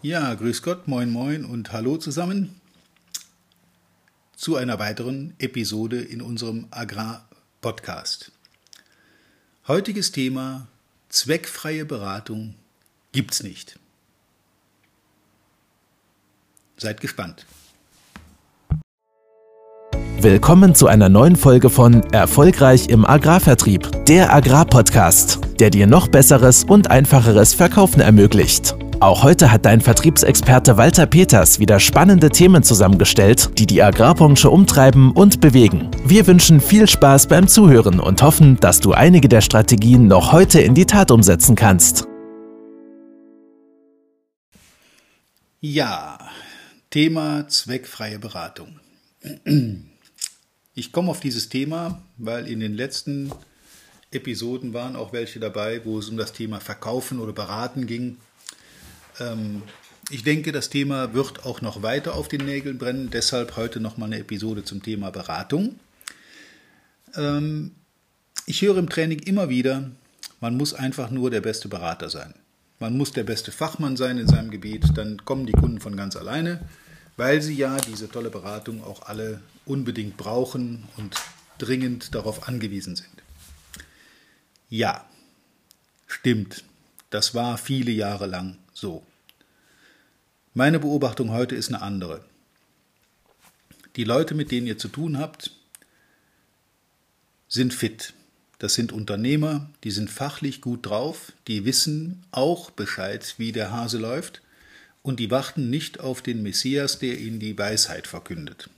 Ja, grüß Gott, moin moin und hallo zusammen zu einer weiteren Episode in unserem Agrar-Podcast. Heutiges Thema zweckfreie Beratung gibt's nicht. Seid gespannt. Willkommen zu einer neuen Folge von Erfolgreich im Agrarvertrieb, der Agrarpodcast, der dir noch besseres und einfacheres Verkaufen ermöglicht. Auch heute hat dein Vertriebsexperte Walter Peters wieder spannende Themen zusammengestellt, die die Agrarbranche umtreiben und bewegen. Wir wünschen viel Spaß beim Zuhören und hoffen, dass du einige der Strategien noch heute in die Tat umsetzen kannst. Ja, Thema zweckfreie Beratung. Ich komme auf dieses Thema, weil in den letzten Episoden waren auch welche dabei, wo es um das Thema Verkaufen oder Beraten ging. Ähm, ich denke, das Thema wird auch noch weiter auf den Nägeln brennen. Deshalb heute noch mal eine Episode zum Thema Beratung. Ähm, ich höre im Training immer wieder, man muss einfach nur der beste Berater sein. Man muss der beste Fachmann sein in seinem Gebiet, dann kommen die Kunden von ganz alleine, weil sie ja diese tolle Beratung auch alle unbedingt brauchen und dringend darauf angewiesen sind. Ja, stimmt, das war viele Jahre lang so. Meine Beobachtung heute ist eine andere. Die Leute, mit denen ihr zu tun habt, sind fit. Das sind Unternehmer, die sind fachlich gut drauf, die wissen auch Bescheid, wie der Hase läuft, und die warten nicht auf den Messias, der ihnen die Weisheit verkündet.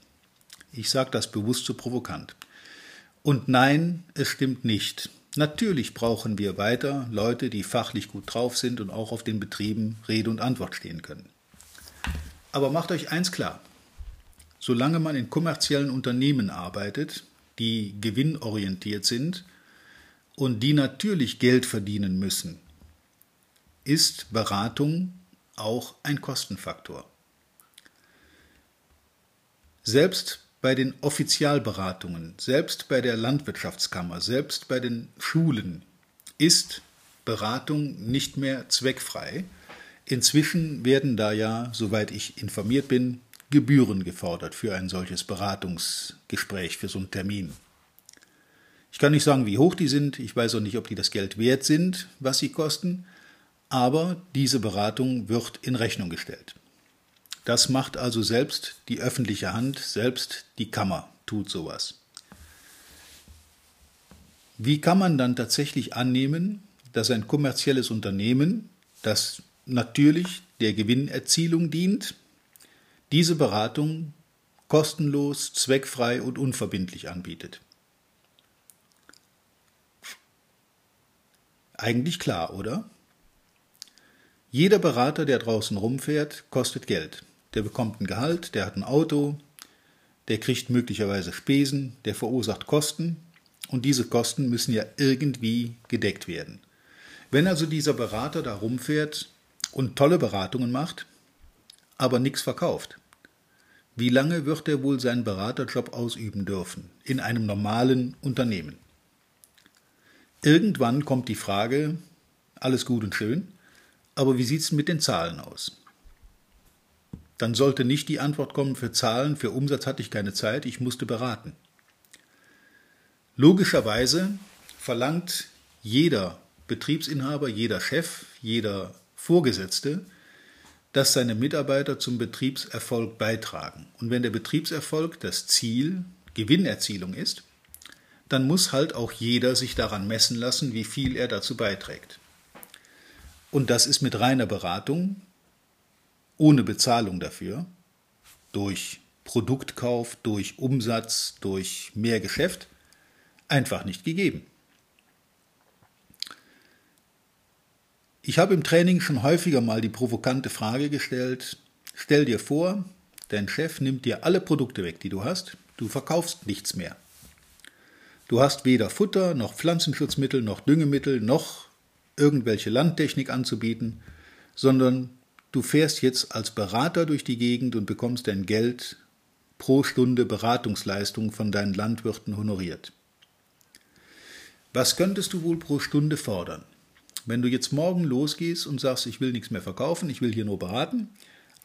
Ich sage das bewusst so provokant. Und nein, es stimmt nicht. Natürlich brauchen wir weiter Leute, die fachlich gut drauf sind und auch auf den Betrieben Rede und Antwort stehen können. Aber macht euch eins klar. Solange man in kommerziellen Unternehmen arbeitet, die gewinnorientiert sind und die natürlich Geld verdienen müssen, ist Beratung auch ein Kostenfaktor. Selbst bei den Offizialberatungen, selbst bei der Landwirtschaftskammer, selbst bei den Schulen ist Beratung nicht mehr zweckfrei. Inzwischen werden da ja, soweit ich informiert bin, Gebühren gefordert für ein solches Beratungsgespräch, für so einen Termin. Ich kann nicht sagen, wie hoch die sind, ich weiß auch nicht, ob die das Geld wert sind, was sie kosten, aber diese Beratung wird in Rechnung gestellt. Das macht also selbst die öffentliche Hand, selbst die Kammer tut sowas. Wie kann man dann tatsächlich annehmen, dass ein kommerzielles Unternehmen, das natürlich der Gewinnerzielung dient, diese Beratung kostenlos, zweckfrei und unverbindlich anbietet? Eigentlich klar, oder? Jeder Berater, der draußen rumfährt, kostet Geld. Der bekommt ein Gehalt, der hat ein Auto, der kriegt möglicherweise Spesen, der verursacht Kosten und diese Kosten müssen ja irgendwie gedeckt werden. Wenn also dieser Berater da rumfährt und tolle Beratungen macht, aber nichts verkauft, wie lange wird er wohl seinen Beraterjob ausüben dürfen in einem normalen Unternehmen? Irgendwann kommt die Frage, alles gut und schön, aber wie sieht es mit den Zahlen aus? dann sollte nicht die Antwort kommen, für Zahlen, für Umsatz hatte ich keine Zeit, ich musste beraten. Logischerweise verlangt jeder Betriebsinhaber, jeder Chef, jeder Vorgesetzte, dass seine Mitarbeiter zum Betriebserfolg beitragen. Und wenn der Betriebserfolg das Ziel Gewinnerzielung ist, dann muss halt auch jeder sich daran messen lassen, wie viel er dazu beiträgt. Und das ist mit reiner Beratung ohne Bezahlung dafür, durch Produktkauf, durch Umsatz, durch mehr Geschäft, einfach nicht gegeben. Ich habe im Training schon häufiger mal die provokante Frage gestellt, stell dir vor, dein Chef nimmt dir alle Produkte weg, die du hast, du verkaufst nichts mehr. Du hast weder Futter noch Pflanzenschutzmittel noch Düngemittel noch irgendwelche Landtechnik anzubieten, sondern Du fährst jetzt als Berater durch die Gegend und bekommst dein Geld pro Stunde Beratungsleistung von deinen Landwirten honoriert. Was könntest du wohl pro Stunde fordern? Wenn du jetzt morgen losgehst und sagst, ich will nichts mehr verkaufen, ich will hier nur beraten,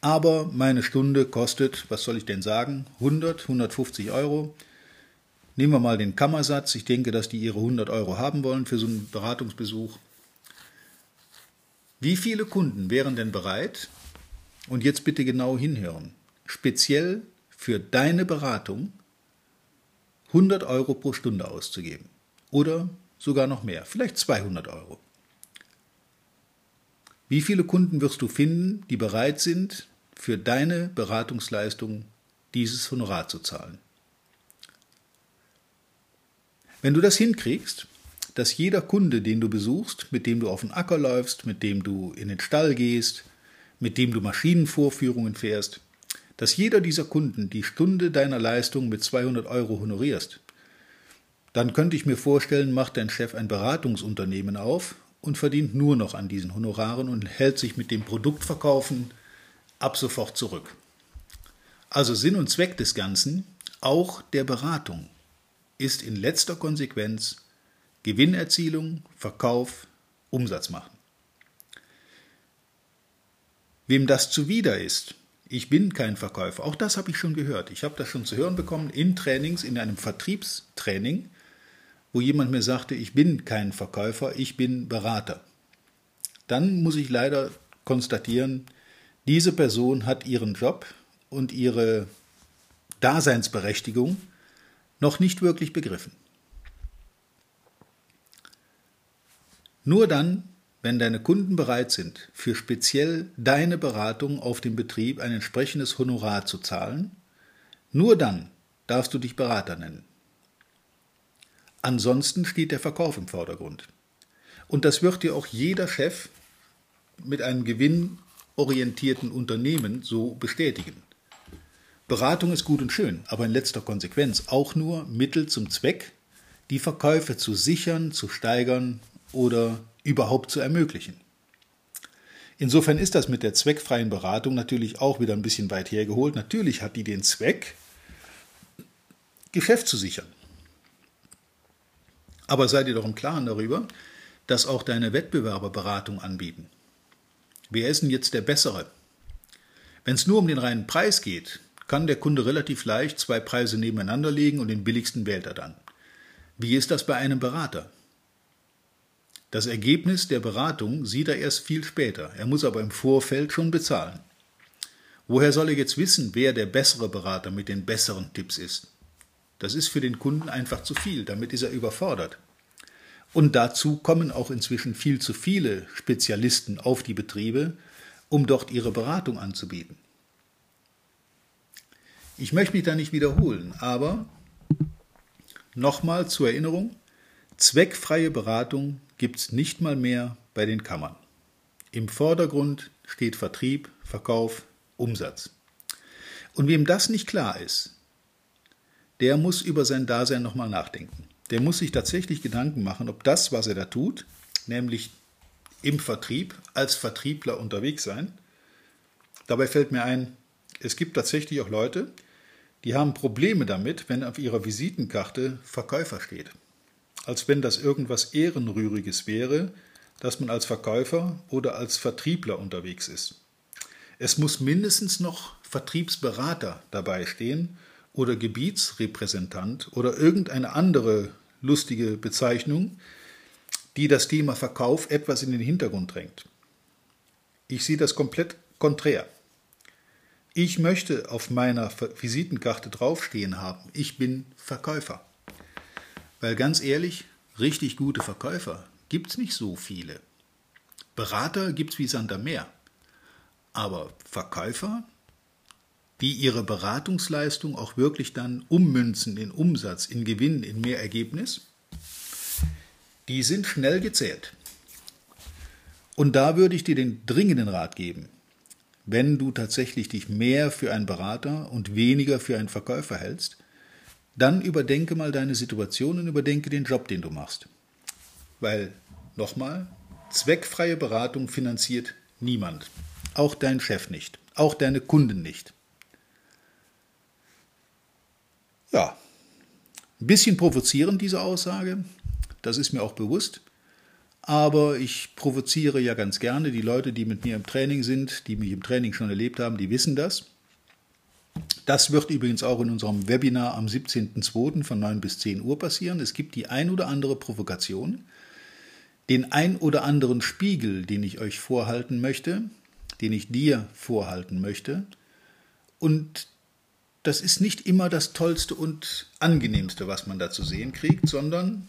aber meine Stunde kostet, was soll ich denn sagen, 100, 150 Euro. Nehmen wir mal den Kammersatz. Ich denke, dass die ihre 100 Euro haben wollen für so einen Beratungsbesuch. Wie viele Kunden wären denn bereit, und jetzt bitte genau hinhören, speziell für deine Beratung 100 Euro pro Stunde auszugeben? Oder sogar noch mehr, vielleicht 200 Euro. Wie viele Kunden wirst du finden, die bereit sind, für deine Beratungsleistung dieses Honorar zu zahlen? Wenn du das hinkriegst, dass jeder Kunde, den du besuchst, mit dem du auf den Acker läufst, mit dem du in den Stall gehst, mit dem du Maschinenvorführungen fährst, dass jeder dieser Kunden die Stunde deiner Leistung mit 200 Euro honorierst, dann könnte ich mir vorstellen, macht dein Chef ein Beratungsunternehmen auf und verdient nur noch an diesen Honoraren und hält sich mit dem Produktverkaufen ab sofort zurück. Also Sinn und Zweck des Ganzen, auch der Beratung, ist in letzter Konsequenz Gewinnerzielung, Verkauf, Umsatz machen. Wem das zuwider ist, ich bin kein Verkäufer, auch das habe ich schon gehört. Ich habe das schon zu hören bekommen in Trainings, in einem Vertriebstraining, wo jemand mir sagte, ich bin kein Verkäufer, ich bin Berater. Dann muss ich leider konstatieren, diese Person hat ihren Job und ihre Daseinsberechtigung noch nicht wirklich begriffen. Nur dann, wenn deine Kunden bereit sind, für speziell deine Beratung auf dem Betrieb ein entsprechendes Honorar zu zahlen, nur dann darfst du dich Berater nennen. Ansonsten steht der Verkauf im Vordergrund. Und das wird dir auch jeder Chef mit einem gewinnorientierten Unternehmen so bestätigen. Beratung ist gut und schön, aber in letzter Konsequenz auch nur Mittel zum Zweck, die Verkäufe zu sichern, zu steigern oder überhaupt zu ermöglichen. Insofern ist das mit der zweckfreien Beratung natürlich auch wieder ein bisschen weit hergeholt. Natürlich hat die den Zweck, Geschäft zu sichern. Aber sei dir doch im Klaren darüber, dass auch deine Wettbewerber Beratung anbieten. Wer ist denn jetzt der Bessere? Wenn es nur um den reinen Preis geht, kann der Kunde relativ leicht zwei Preise nebeneinander legen und den billigsten wählt er dann. Wie ist das bei einem Berater? Das Ergebnis der Beratung sieht er erst viel später, er muss aber im Vorfeld schon bezahlen. Woher soll er jetzt wissen, wer der bessere Berater mit den besseren Tipps ist? Das ist für den Kunden einfach zu viel, damit ist er überfordert. Und dazu kommen auch inzwischen viel zu viele Spezialisten auf die Betriebe, um dort ihre Beratung anzubieten. Ich möchte mich da nicht wiederholen, aber nochmal zur Erinnerung, zweckfreie Beratung gibt es nicht mal mehr bei den Kammern. Im Vordergrund steht Vertrieb, Verkauf, Umsatz. Und wem das nicht klar ist, der muss über sein Dasein nochmal nachdenken. Der muss sich tatsächlich Gedanken machen, ob das, was er da tut, nämlich im Vertrieb, als Vertriebler unterwegs sein, dabei fällt mir ein, es gibt tatsächlich auch Leute, die haben Probleme damit, wenn auf ihrer Visitenkarte Verkäufer steht. Als wenn das irgendwas Ehrenrühriges wäre, dass man als Verkäufer oder als Vertriebler unterwegs ist. Es muss mindestens noch Vertriebsberater dabei stehen oder Gebietsrepräsentant oder irgendeine andere lustige Bezeichnung, die das Thema Verkauf etwas in den Hintergrund drängt. Ich sehe das komplett konträr. Ich möchte auf meiner Visitenkarte draufstehen haben, ich bin Verkäufer. Weil ganz ehrlich, richtig gute Verkäufer gibt es nicht so viele. Berater gibt es wie Sand am Meer. Aber Verkäufer, die ihre Beratungsleistung auch wirklich dann ummünzen in Umsatz, in Gewinn, in mehr Ergebnis, die sind schnell gezählt. Und da würde ich dir den dringenden Rat geben, wenn du tatsächlich dich mehr für einen Berater und weniger für einen Verkäufer hältst, dann überdenke mal deine Situation und überdenke den Job, den du machst. Weil, nochmal, zweckfreie Beratung finanziert niemand. Auch dein Chef nicht. Auch deine Kunden nicht. Ja, ein bisschen provozierend diese Aussage, das ist mir auch bewusst. aber ich provoziere ja ganz gerne. Die Leute, die mit mir im Training sind, die mich im Training schon erlebt haben, die wissen das. Das wird übrigens auch in unserem Webinar am 17.02. von 9 bis 10 Uhr passieren. Es gibt die ein oder andere Provokation, den ein oder anderen Spiegel, den ich euch vorhalten möchte, den ich dir vorhalten möchte. Und das ist nicht immer das Tollste und Angenehmste, was man da zu sehen kriegt, sondern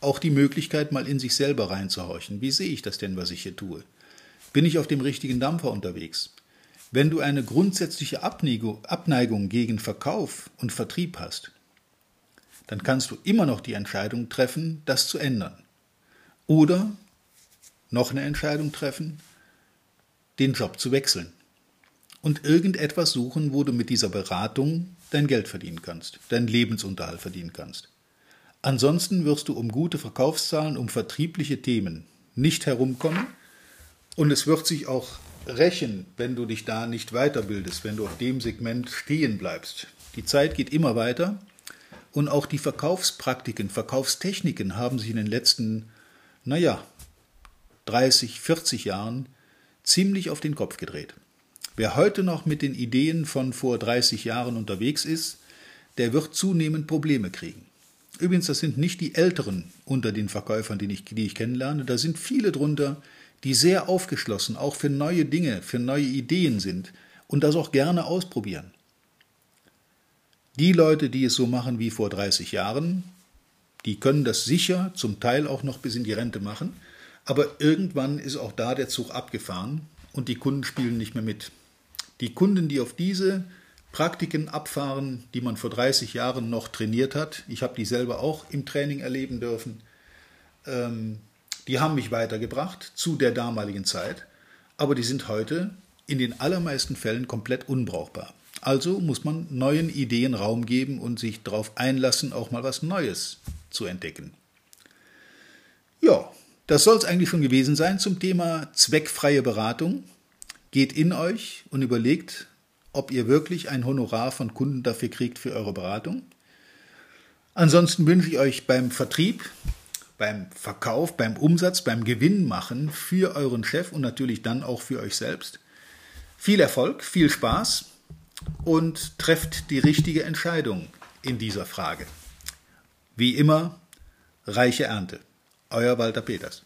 auch die Möglichkeit, mal in sich selber reinzuhorchen. Wie sehe ich das denn, was ich hier tue? Bin ich auf dem richtigen Dampfer unterwegs? Wenn du eine grundsätzliche Abneigung gegen Verkauf und Vertrieb hast, dann kannst du immer noch die Entscheidung treffen, das zu ändern. Oder noch eine Entscheidung treffen, den Job zu wechseln und irgendetwas suchen, wo du mit dieser Beratung dein Geld verdienen kannst, deinen Lebensunterhalt verdienen kannst. Ansonsten wirst du um gute Verkaufszahlen, um vertriebliche Themen nicht herumkommen und es wird sich auch rächen, wenn du dich da nicht weiterbildest, wenn du auf dem Segment stehen bleibst. Die Zeit geht immer weiter und auch die Verkaufspraktiken, Verkaufstechniken haben sich in den letzten, naja, 30, 40 Jahren ziemlich auf den Kopf gedreht. Wer heute noch mit den Ideen von vor 30 Jahren unterwegs ist, der wird zunehmend Probleme kriegen. Übrigens, das sind nicht die Älteren unter den Verkäufern, die ich, die ich kennenlerne. Da sind viele drunter, die sehr aufgeschlossen, auch für neue Dinge, für neue Ideen sind und das auch gerne ausprobieren. Die Leute, die es so machen wie vor 30 Jahren, die können das sicher zum Teil auch noch bis in die Rente machen, aber irgendwann ist auch da der Zug abgefahren und die Kunden spielen nicht mehr mit. Die Kunden, die auf diese Praktiken abfahren, die man vor 30 Jahren noch trainiert hat. Ich habe die selber auch im Training erleben dürfen. Ähm, die haben mich weitergebracht zu der damaligen Zeit, aber die sind heute in den allermeisten Fällen komplett unbrauchbar. Also muss man neuen Ideen Raum geben und sich darauf einlassen, auch mal was Neues zu entdecken. Ja, das soll es eigentlich schon gewesen sein zum Thema zweckfreie Beratung. Geht in euch und überlegt, ob ihr wirklich ein Honorar von Kunden dafür kriegt für eure Beratung. Ansonsten wünsche ich euch beim Vertrieb, beim Verkauf, beim Umsatz, beim Gewinnmachen für euren Chef und natürlich dann auch für euch selbst viel Erfolg, viel Spaß und trefft die richtige Entscheidung in dieser Frage. Wie immer, reiche Ernte. Euer Walter Peters.